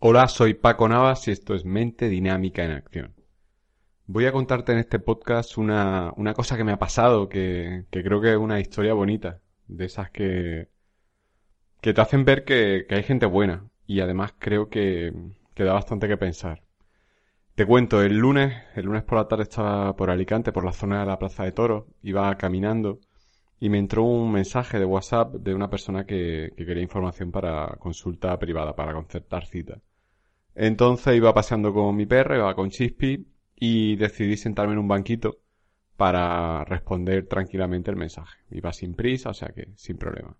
Hola, soy Paco Navas y esto es Mente Dinámica en Acción. Voy a contarte en este podcast una, cosa que me ha pasado, que, creo que es una historia bonita, de esas que, que te hacen ver que, hay gente buena y además creo que, que da bastante que pensar. Te cuento, el lunes, el lunes por la tarde estaba por Alicante, por la zona de la Plaza de Toros, iba caminando y me entró un mensaje de WhatsApp de una persona que, quería información para consulta privada, para concertar cita. Entonces iba paseando con mi perro, iba con Chispy y decidí sentarme en un banquito para responder tranquilamente el mensaje. Iba sin prisa, o sea que sin problema.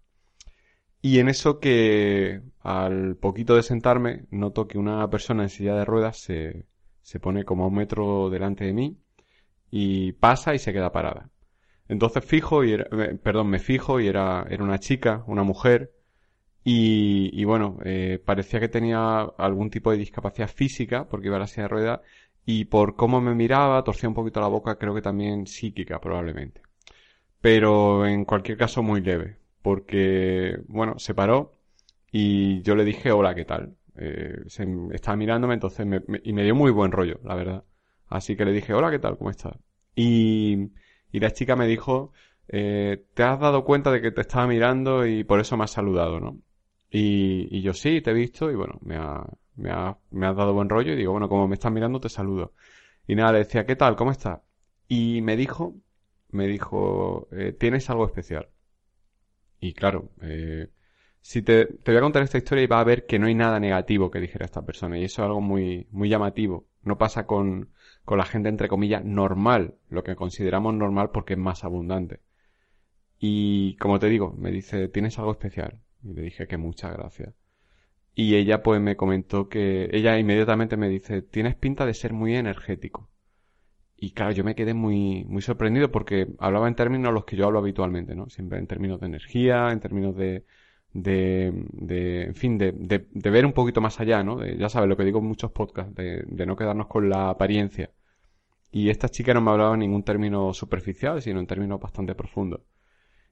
Y en eso que al poquito de sentarme noto que una persona en silla de ruedas se, se pone como a un metro delante de mí y pasa y se queda parada. Entonces fijo y era, perdón, me fijo y era, era una chica, una mujer, y, y bueno, eh, parecía que tenía algún tipo de discapacidad física, porque iba a la silla de ruedas, y por cómo me miraba, torcía un poquito la boca, creo que también psíquica, probablemente. Pero en cualquier caso muy leve, porque, bueno, se paró y yo le dije, hola, ¿qué tal? Eh, se, estaba mirándome, entonces me, y me dio muy buen rollo, la verdad. Así que le dije, hola, ¿qué tal? ¿Cómo estás? Y, y la chica me dijo, eh, ¿te has dado cuenta de que te estaba mirando y por eso me has saludado, no? Y, y yo sí, te he visto y bueno, me ha, me, ha, me has dado buen rollo y digo, bueno, como me estás mirando, te saludo. Y nada, le decía, ¿qué tal? ¿Cómo estás? Y me dijo, me dijo, eh, ¿tienes algo especial? Y claro, eh, si te, te voy a contar esta historia y va a ver que no hay nada negativo que dijera esta persona y eso es algo muy, muy llamativo. No pasa con, con la gente entre comillas normal, lo que consideramos normal porque es más abundante. Y como te digo, me dice, ¿tienes algo especial? Y le dije que muchas gracias. Y ella pues me comentó que ella inmediatamente me dice, tienes pinta de ser muy energético. Y claro, yo me quedé muy, muy sorprendido porque hablaba en términos los que yo hablo habitualmente, ¿no? Siempre en términos de energía, en términos de, de, de en fin, de, de, ver un poquito más allá, ¿no? ya sabes lo que digo en muchos podcasts, de, de no quedarnos con la apariencia. Y esta chica no me hablaba en ningún término superficial, sino en términos bastante profundos.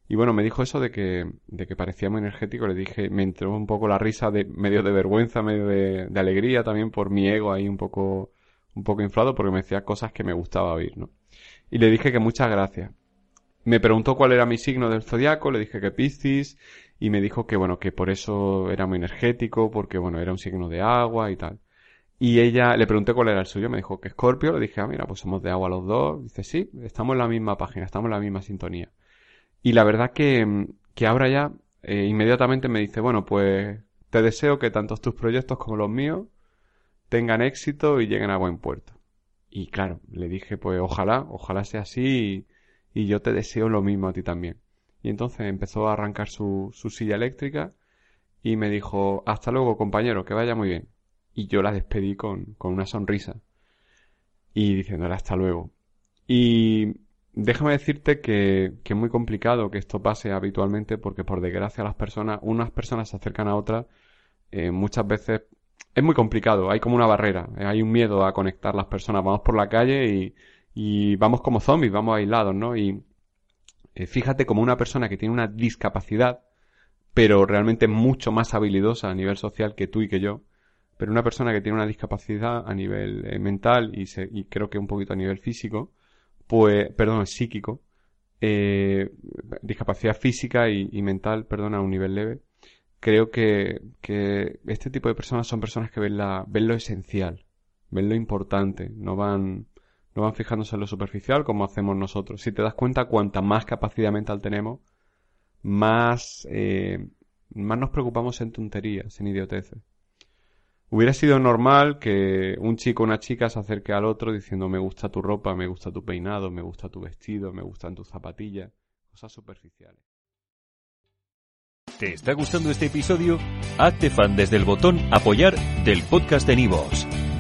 Y bueno, me dijo eso de que, de que parecía muy energético. Le dije, me entró un poco la risa de medio de vergüenza, medio de, de alegría también por mi ego ahí un poco, un poco inflado porque me decía cosas que me gustaba oír, ¿no? Y le dije que muchas gracias. Me preguntó cuál era mi signo del zodiaco, le dije que Piscis, y me dijo que bueno, que por eso era muy energético, porque bueno, era un signo de agua y tal. Y ella, le pregunté cuál era el suyo, me dijo que Scorpio, le dije, ah, mira, pues somos de agua los dos. Dice, sí, estamos en la misma página, estamos en la misma sintonía. Y la verdad que, que ahora ya, eh, inmediatamente me dice, bueno, pues te deseo que tanto tus proyectos como los míos tengan éxito y lleguen a buen puerto. Y claro, le dije, pues ojalá, ojalá sea así y, yo te deseo lo mismo a ti también. Y entonces empezó a arrancar su, su silla eléctrica y me dijo, hasta luego compañero, que vaya muy bien y yo la despedí con, con una sonrisa y diciéndole hasta luego. Y déjame decirte que, que, es muy complicado que esto pase habitualmente porque por desgracia las personas, unas personas se acercan a otras, eh, muchas veces es muy complicado, hay como una barrera, eh, hay un miedo a conectar las personas, vamos por la calle y, y vamos como zombies, vamos aislados, ¿no? Y eh, fíjate como una persona que tiene una discapacidad, pero realmente mucho más habilidosa a nivel social que tú y que yo, pero una persona que tiene una discapacidad a nivel eh, mental y, se, y, creo que un poquito a nivel físico, pues, perdón, psíquico, eh, discapacidad física y, y, mental, perdón, a un nivel leve, creo que, que este tipo de personas son personas que ven, la, ven lo esencial, ven lo importante, no van, no van fijándose en lo superficial como hacemos nosotros. Si te das cuenta, cuanta más capacidad mental tenemos, más, eh, más nos preocupamos en tonterías, en idioteces. Hubiera sido normal que un chico o una chica se acerque al otro diciendo me gusta tu ropa, me gusta tu peinado, me gusta tu vestido, me gustan tus zapatillas, cosas superficiales. ¿Te está gustando este episodio? Hazte fan desde el botón Apoyar del podcast de Nivos.